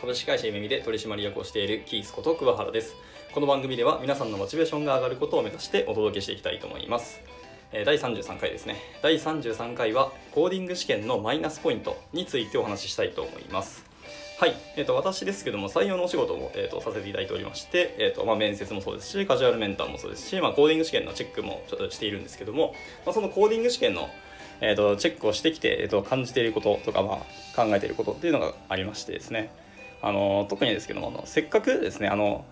株式会社ゆめみで取締役をしているキースこと桑原です。この番組では皆さんのモチベーションが上がることを目指してお届けしていきたいと思います。え第33回ですね。第33回はコーディング試験のマイナスポイントについてお話ししたいと思います。はい、えー、と私ですけども採用のお仕事も、えー、とさせていただいておりまして、えーとまあ、面接もそうですしカジュアルメンターもそうですし、まあ、コーディング試験のチェックもちょっとしているんですけども、まあ、そのコーディング試験のえー、とチェックをしてきて、えー、と感じていることとか、まあ、考えていることっていうのがありましてですね。あの特にですけどもせっかくですねあの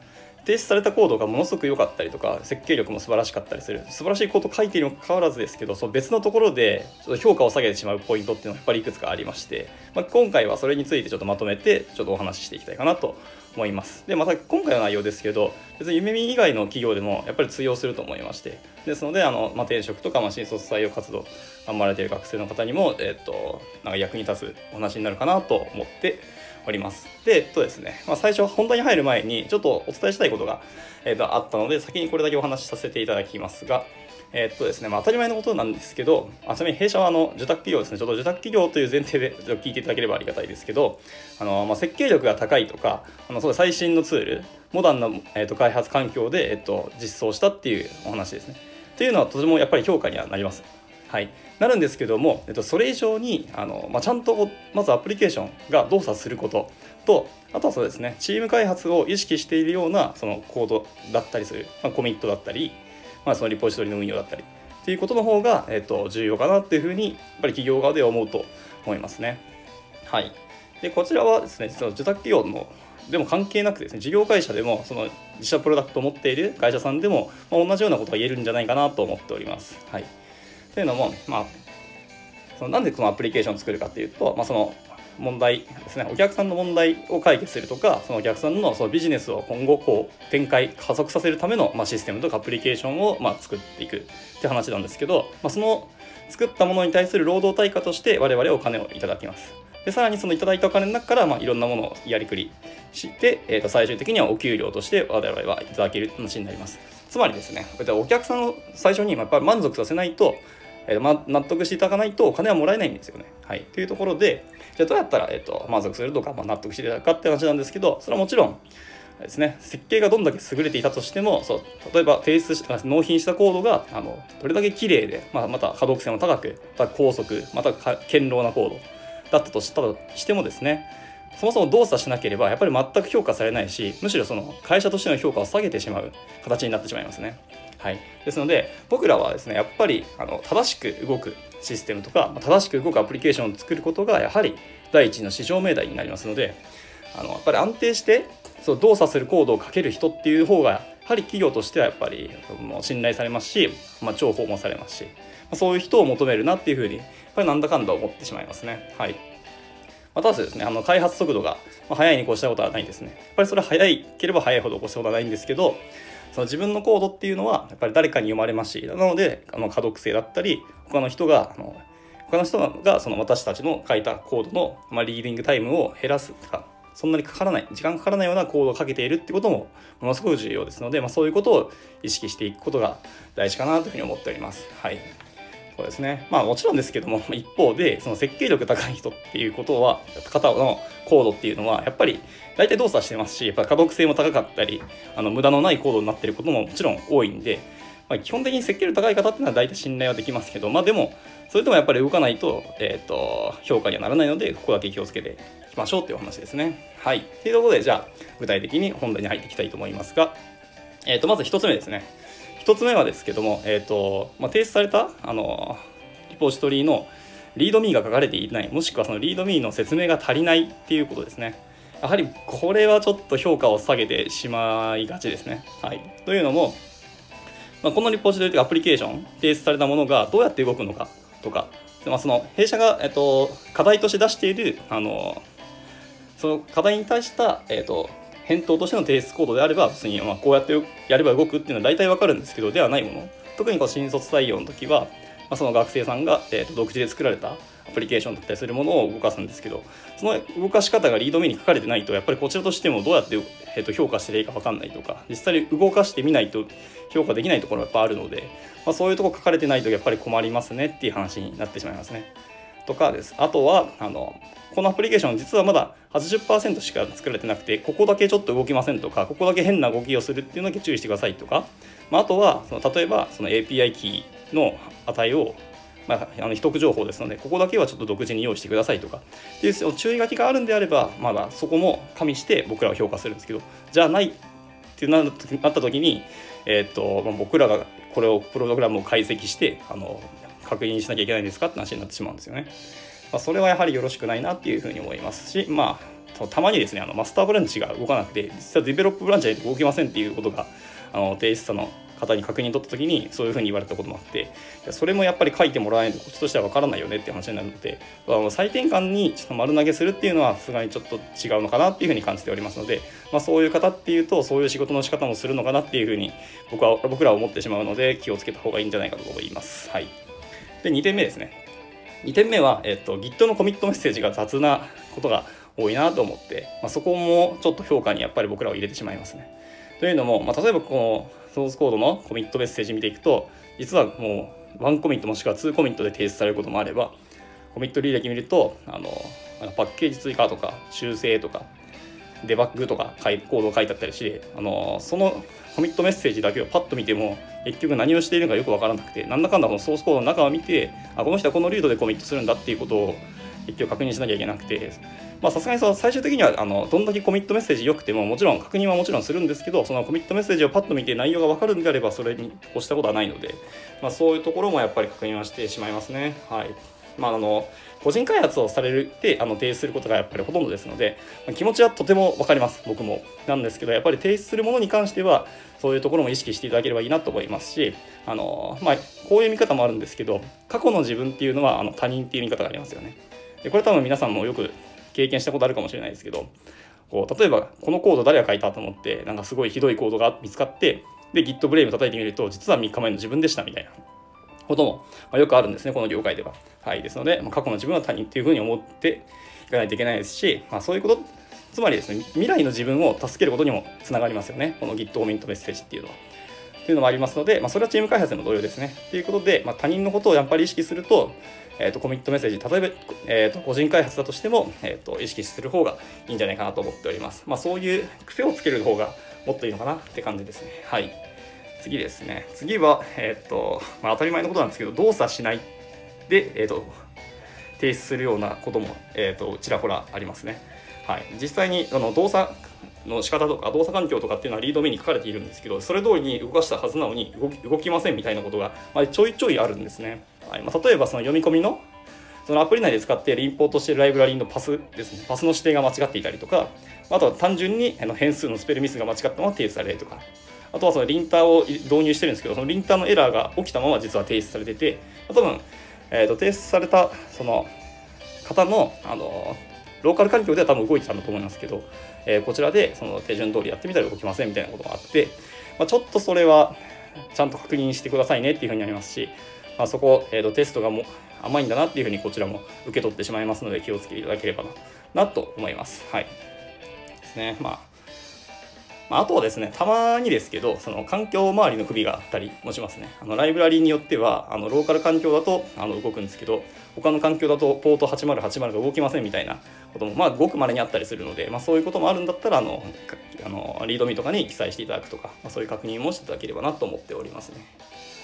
提出されたコードがものすごく良かったりとか設計力も素晴らしかったりする素晴らしいコード書いているにもかかわらずですけどその別のところでちょっと評価を下げてしまうポイントっていうのはやっぱりいくつかありまして、まあ、今回はそれについてちょっとまとめてちょっとお話ししていきたいかなと思います。でまた今回の内容ですけど別に夢見以外の企業でもやっぱり通用すると思いましてですのであの、まあ、転職とか、まあ、新卒採用活動頑張られている学生の方にも、えっと、なんか役に立つお話になるかなと思っております。で、えっとですね、まあ、最初本題に入る前にちょっとお伝えしたいことが、えっと、あったので先にこれだけお話しさせていただきますが、えっとですね、まあ、当たり前のことなんですけど、あちなみに弊社はあの受託企業ですね、ちょっと受託企業という前提でちょっと聞いていただければありがたいですけど、あのまあ、設計力が高いとか、あのそう最新のツール、モダンな、えっと、開発環境で、えっと、実装したっていうお話ですね。っていうのはとてもやっぱり評価にはなります。はい、なるんですけども、えっと、それ以上にあの、まあ、ちゃんとまずアプリケーションが動作すること。とあとはそうですねチーム開発を意識しているようなそのコードだったりする、まあ、コミットだったり、まあ、そのリポジトリの運用だったり。っていうことの方が、えっと、重要かなっていうふうにやっぱり企業側では思うと思いますね。はい、でこちらはですね実は受託企業のでも関係なくですね事業会社でもその自社プロダクトを持っている会社さんでも、まあ、同じようなことが言えるんじゃないかなと思っております。はい。というのも、まあ、そのなんでこのアプリケーションを作るかっていうと、まあ、その問題ですね。お客さんの問題を解決するとかそのお客さんのそのビジネスを今後こう展開加速させるための、まあ、システムとかアプリケーションを、まあ、作っていくって話なんですけど、まあ、その作ったものに対する労働対価として我々お金をいただきます。でさらにそのいただいたお金の中から、まあ、いろんなものをやりくりして、えー、と最終的にはお給料として我々はいただける話になります。つまりですねお客さんを最初にやっぱり満足させないとえーま、納得していただかないとお金はもらえないんですよね。はい、というところでじゃあどうやったら、えーと、満足するとか、まあ、納得していただくかって話なんですけどそれはもちろんですね設計がどんだけ優れていたとしてもそう例えば提出し納品したコードがあのどれだけ綺麗で、まあ、また可読性も高くまた高速また堅牢なコードだったとしたとしてもですねそもそも動作しなければやっぱり全く評価されないしむしろその会社としての評価を下げてしまう形になってしまいますね。はい、ですので僕らはですねやっぱりあの正しく動くシステムとか正しく動くアプリケーションを作ることがやはり第一の市場命題になりますのであのやっぱり安定してそう動作するコードをかける人っていう方がやはり企業としてはやっぱりもう信頼されますし、まあ、重宝もされますし、まあ、そういう人を求めるなっていうふうにやっぱりなんだかんだ思ってしまいますね。はいまたですね、あの開発速度が速いに越したことはないんですね。やっぱりそれは速いければ速いほど越したことはないんですけど、その自分のコードっていうのはやっぱり誰かに読まれますしなのであの可読性だったり他の人があの他の人がその私たちの書いたコードの、まあ、リーディングタイムを減らすとかそんなにかからない時間かからないようなコードをかけているってこともものすごく重要ですので、まあ、そういうことを意識していくことが大事かなというふうに思っております。はいそうですね。まあもちろんですけども、一方で、その設計力高い人っていうことは、方のコードっていうのは、やっぱり大体動作してますし、やっぱ可読性も高かったり、あの無駄のないコードになってることももちろん多いんで、まあ、基本的に設計力高い方っていうのは大体信頼はできますけど、まあでも、それでもやっぱり動かないと、えっ、ー、と、評価にはならないので、ここだけ気をつけていきましょうっていう話ですね。はい。というところで、じゃあ、具体的に本題に入っていきたいと思いますが、えっ、ー、と、まず一つ目ですね。1つ目はですけども、えーとまあ、提出されたあのリポジトリのリードミーが書かれていないもしくはそのリードミーの説明が足りないっていうことですね。やはりこれはちょっと評価を下げてしまいがちですね、はい、というのも、まあ、このリポジトリというかアプリケーション提出されたものがどうやって動くのかとか、まあ、その弊社が、えーと、課題として出しているあのその課題に対した、えーと返答としての提出コードであれば別にまこうやってやれば動くっていうのは大体わかるんですけどではないもの特にこう新卒採用の時は、ま、その学生さんが、えー、と独自で作られたアプリケーションだったりするものを動かすんですけどその動かし方がリード目に書かれてないとやっぱりこちらとしてもどうやって、えー、と評価していいか分かんないとか実際に動かしてみないと評価できないところがやっぱあるので、まあ、そういうとこ書かれてないとやっぱり困りますねっていう話になってしまいますね。とかです。あとはあのこのアプリケーション実はまだ80%しか作られてなくてここだけちょっと動きませんとかここだけ変な動きをするっていうのだけ注意してくださいとか、まあ、あとはその例えばその API キーの値をまあ、あの秘匿情報ですのでここだけはちょっと独自に用意してくださいとか。っていう注意書きがあるんであればまだそこも加味して僕らは評価するんですけどじゃあないってなった時に、えー、っとま、僕らがこれをプログラムを解析してあの確認しなきゃいけないんですかって話になってしまうんですよね。まあ、それはやはりよろしくないなっていうふうに思いますし、まあ、たまにですねあのマスターブランチが動かなくて実はディベロップブランチは動きませんっていうことがあの提出者の方に確認取った時にそういうふうに言われたこともあってそれもやっぱり書いてもらえないとこっちとしては分からないよねっていう話になるので再転換にちょっと丸投げするっていうのはさすがにちょっと違うのかなっていうふうに感じておりますので、まあ、そういう方っていうとそういう仕事の仕方もするのかなっていうふうに僕は僕らは思ってしまうので気をつけた方がいいんじゃないかと思います。はい、で2点目ですね2点目は、えっと、Git のコミットメッセージが雑なことが多いなと思って、まあ、そこもちょっと評価にやっぱり僕らは入れてしまいますね。というのも、まあ、例えばこのソースコードのコミットメッセージ見ていくと実はもう1コミットもしくは2コミットで提出されることもあればコミット履歴見るとあのパッケージ追加とか修正とかデバッグとかコードを書いてあったりしてあのそのコミットメッセージだけをパッと見ても結局何をしているのかよく分からなくてなんだかんだこのソースコードの中を見てあこの人はこのルートでコミットするんだっていうことを結局確認しなきゃいけなくてさすがにその最終的にはあのどんだけコミットメッセージ良くてももちろん確認はもちろんするんですけどそのコミットメッセージをパッと見て内容が分かるんであればそれに越したことはないので、まあ、そういうところもやっぱり確認はしてしまいますね。はいまあ、あの個人開発をされるってあの提出することがやっぱりほとんどですので、ま、気持ちはとても分かります僕も。なんですけどやっぱり提出するものに関してはそういうところも意識していただければいいなと思いますしあの、まあ、こういう見方もあるんですけど過去の自分っていうのはあの他人っていう見方がありますよね。でこれ多分皆さんもよく経験したことあるかもしれないですけどこう例えばこのコード誰が書いたと思ってなんかすごいひどいコードが見つかってで Git ブレイム叩いてみると実は3日前の自分でしたみたいな。ことも、ま、よくあるんですねこの業界では。はい、ですので、ま、過去の自分は他人っていうふうに思っていかないといけないですし、まあ、そういうことつまりですね未来の自分を助けることにもつながりますよねこの Git コミットメッセージっていうのは。というのもありますので、まあ、それはチーム開発でも同様ですね。ということで、まあ、他人のことをやっぱり意識すると、えーと、コミットメッセージ例えば、えーと、個人開発だとしても、えーと、意識する方がいいんじゃないかなと思っております。まあ、そういう癖をつける方がもっといいのかなって感じですね。はい。次ですね。次は、えっ、と、まあ、当たり前のことなんですけど、動作しないで、えっ、と、提出するようなことも、えっ、と、ちらほらありますね。はい。実際に、あの、動作の仕方とか動作環境とかっていうのはリード目に書かれているんですけどそれ通りに動かしたはずなのに動き動きませんみたいなことが、まあ、ちょいちょいあるんですね、はいまあ、例えばその読み込みのそのアプリ内で使っているインポートしているライブラリのパスですねパスの指定が間違っていたりとかあとは単純に変数のスペルミスが間違ったまま提出されるとかあとはそのリンターを導入してるんですけどそのリンターのエラーが起きたまま実は提出されてて多分、えー、と提出されたその方のあのローカル環境では多分動いてたんだと思いますけど、えー、こちらでその手順通りやってみたら動きませんみたいなことがあって、まあ、ちょっとそれはちゃんと確認してくださいねっていうふうになりますし、まあ、そこ、えー、とテストがも甘いんだなっていうふうにこちらも受け取ってしまいますので気をつけていただければななと思います。はい。ですね。まあまあ、あとはですね、たまにですけど、その環境周りの不備があったりもしますね。あのライブラリーによっては、あのローカル環境だとあの動くんですけど、他の環境だとポート8080が動きませんみたいなことも、まあ、ごく稀にあったりするので、まあ、そういうこともあるんだったら、あの、あのリードミとかに記載していただくとか、まあ、そういう確認もしていただければなと思っておりますね。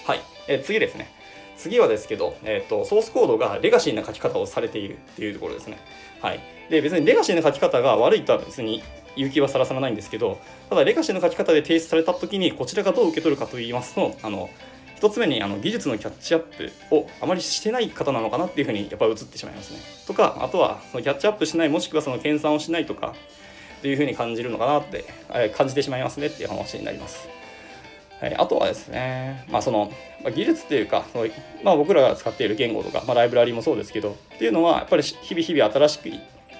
はい。え次ですね。次はですけど、えーと、ソースコードがレガシーな書き方をされているっていうところですね。はい、で別にレガシーな書き方が悪いとは別に勇気はさらさらないんですけどただレガシーの書き方で提出された時にこちらがどう受け取るかといいますとあの1つ目にあの技術のキャッチアップをあまりしてない方なのかなっていうふうにやっぱり映ってしまいますね。とかあとはそのキャッチアップしないもしくはその研鑽をしないとかっていうふうに感じるのかなって感じてしまいますねっていう話になります。はい、あとはですね、まあ、その、まあ、技術っていうかその、まあ、僕らが使っている言語とか、まあ、ライブラリもそうですけどっていうのはやっぱり日々日々新しく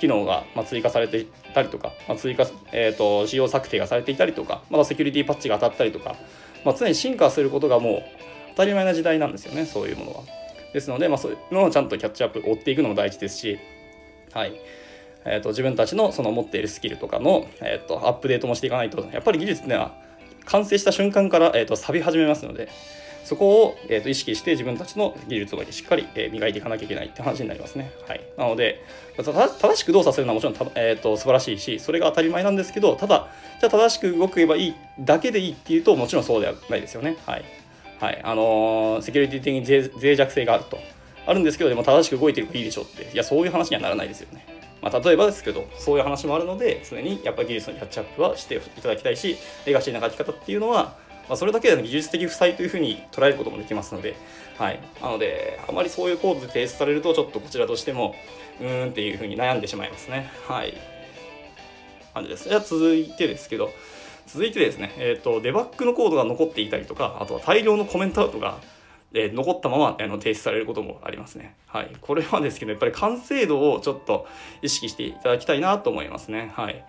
機能がま追加されていたりとか、まあ、追加、えーと、仕様策定がされていたりとかまたセキュリティパッチが当たったりとか、まあ、常に進化することがもう当たり前な時代なんですよねそういうものは。ですので、まあ、そういうのをちゃんとキャッチアップ追っていくのも大事ですし、はいえーと、自分たちのその持っているスキルとかの、えーと、アップデートもしていかないとやっぱり技術っていうのは完成した瞬間から、えーと、錆び始めますのでそこを、えー、と意識して自分たちの技術をしっかり、え、磨いていかなきゃいけないって話になりますね。はい、なので正しく動作するのはもちろんた、えーと、素晴らしいしそれが当たり前なんですけどただじゃあ正しく動けばいいだけでいいっていうともちろんそうではないですよね。はいはいあのー、セキュリティ的に脆弱性があるとあるんですけどでも正しく動いてるからいいでしょうっていやそういう話にはならないですよね。まあ、例えばですけどそういう話もあるので常にやっぱり技術のキャッチアップはしていただきたいしレガシーな書き方っていうのはまあ、それだけで技術的負債というふうに捉えることもできますので、はい、なのであまりそういうコードで提出されるとちょっとこちらとしてもうーんっていうふうに悩んでしまいますねはい感じですじゃあ続いてですけど続いてですね、えーと、デバッグのコードが残っていたりとかあとは大量のコメントアウトがえ残ったままあの提出されることもありますね。はい。これはですけど、やっぱり完成度をちょっと意識していただきたいなと思いますね。はい。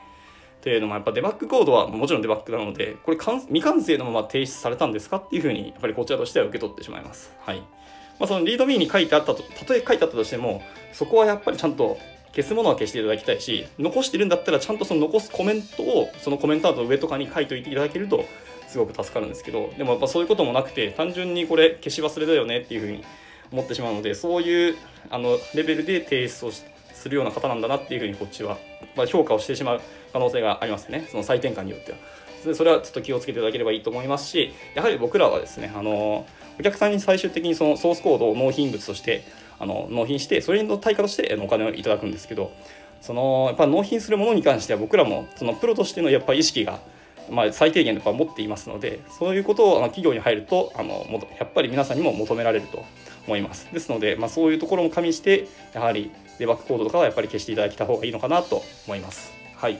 というのもやっぱデバッグコードはもちろんデバッグなのでこれ未完成のまま提出されたんですかっていうふうにやっぱりこちらとしては受け取ってしまいます。はいまあ、そのリードミーに書いてあったとたとえ書いてあったとしてもそこはやっぱりちゃんと消すものは消していただきたいし残してるんだったらちゃんとその残すコメントをそのコメントアウトの上とかに書いておいていただけるとすごく助かるんですけどでもやっぱそういうこともなくて単純にこれ消し忘れだよねっていうふうに思ってしまうのでそういうあのレベルで提出をしてするような方なんだなっていうふうにこっちは、まあ、評価をしてしまう可能性がありますねその採点感によっては。それはちょっと気をつけていただければいいと思いますしやはり僕らはですねあのお客さんに最終的にそのソースコードを納品物としてあの納品してそれの対価としてお金をいただくんですけどそのやっぱ納品するものに関しては僕らもそのプロとしてのやっぱ意識がまあ、最低限やっぱ持っていますのでそういうことをあの企業に入るとあのやっぱり皆さんにも求められると思います。ですので、まあ、そういうところも加味してやはりデバッグコードとかはやっぱり消していただいた方がいいのかなと思います。はい。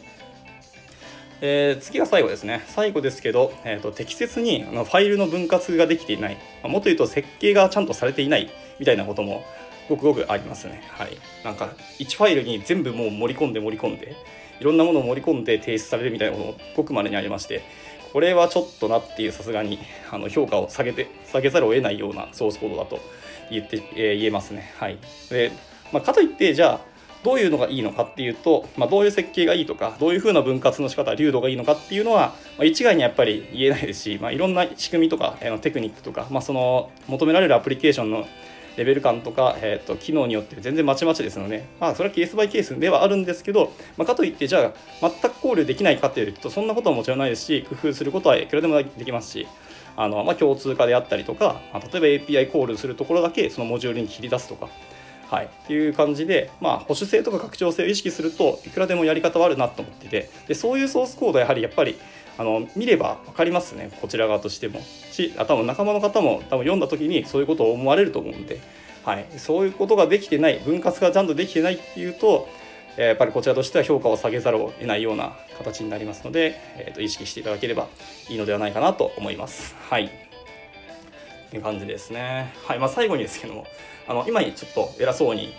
えー、次が最後ですね。最後ですけど、えーと、適切にあのファイルの分割ができていない、まあ、もっと言うと設計がちゃんとされていないみたいなこともごくごくありますね。はい。なんか1ファイルに全部もう盛り込んで盛り込んでいろんなものを盛り込んで提出されるみたいなこともごくまでにありましてこれはちょっとなっていうさすがにあの評価を下げて下げざるを得ないようなソースコードだと言って、えー、言えますね。はい、で、まあ、かといってじゃあどういうのがいいのかっていうと、まあ、どういう設計がいいとかどういうふうな分割の仕方流度がいいのかっていうのは、まあ、一概にやっぱり言えないですし、まあ、いろんな仕組みとか、えー、テクニックとか、まあ、その求められるアプリケーションのレベル感とか、えーと、機能によって全然まちまちですので、まあ、それはケースバイケースではあるんですけど、まあ、かといってじゃあ全く考慮できないかっていうとそんなことはもちろんないですし工夫することはいくらでもできますしあの、まあ、共通化であったりとか、まあ、例えば API コールするところだけそのモジュールに切り出すとか。はい、っていう感じで、まあ、保守性とか拡張性を意識するといくらでもやり方はあるなと思っていてでそういうソースコードはやはりやっぱりあの見れば分かりますねこちら側としてもしあ多分仲間の方も多分読んだ時にそういうことを思われると思うんではい、そういうことができてない分割がちゃんとできてないっていうとやっぱりこちらとしては評価を下げざるを得ないような形になりますので、えー、と意識していただければいいのではないかなと思います。はいという感じですね。はいまあ、最後にですけどもあの今にちょっと偉そうに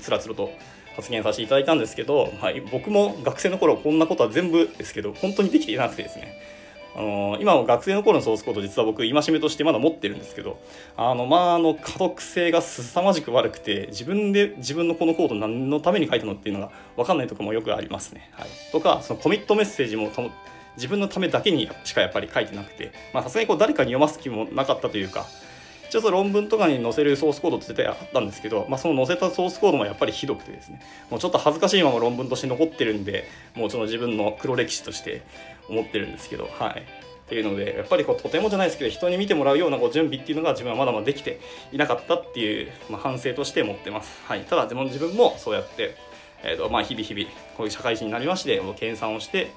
つらつらと発言させていただいたんですけど、はい、僕も学生の頃こんなことは全部ですけど本当にできていなくてですねあの今も学生の頃のソースコード実は僕戒めとしてまだ持ってるんですけどあのまああの可読性が凄まじく悪くて自分で自分のこのコード何のために書いたのっていうのが分かんないとこもよくありますね。はい、とかそのコミットメッセージも自分のためだけにしかやっぱり書いてなくてさすがにこう誰かに読ます気もなかったというか一応論文とかに載せるソースコードって絶対あったんですけど、まあ、その載せたソースコードもやっぱりひどくてですね。もうちょっと恥ずかしいまま論文として残ってるんでもうその自分の黒歴史として思ってるんですけどはい。っていうのでやっぱりこうとてもじゃないですけど人に見てもらうようなこう準備っていうのが自分はまだまだできていなかったっていう、まあ、反省として持ってます、はい、ただ自分自分もそうやって、えーとまあ、日々日々こういう社会人になりまして研鑽をして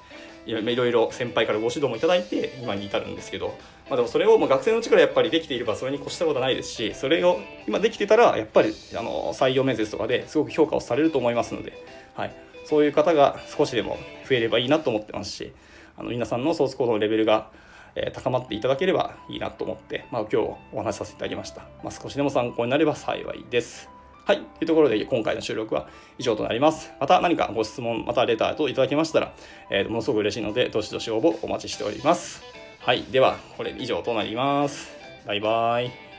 いろいろ先輩からご指導もいただいて今に至るんですけど、まあ、でもそれをまあ学生のうちからやっぱりできていればそれに越したことはないですしそれを今できてたらやっぱりあの採用面接とかですごく評価をされると思いますので、はい、そういう方が少しでも増えればいいなと思ってますしあの皆さんのソースコードのレベルがえ高まっていただければいいなと思って、まあ、今日お話しさせていただきました。まあ、少しでも参考になれば幸いです。はい。というところで今回の収録は以上となります。また何かご質問、またレターといただけましたら、えー、ものすごく嬉しいので、どしどし応募お待ちしております。はい。では、これ以上となります。バイバーイ。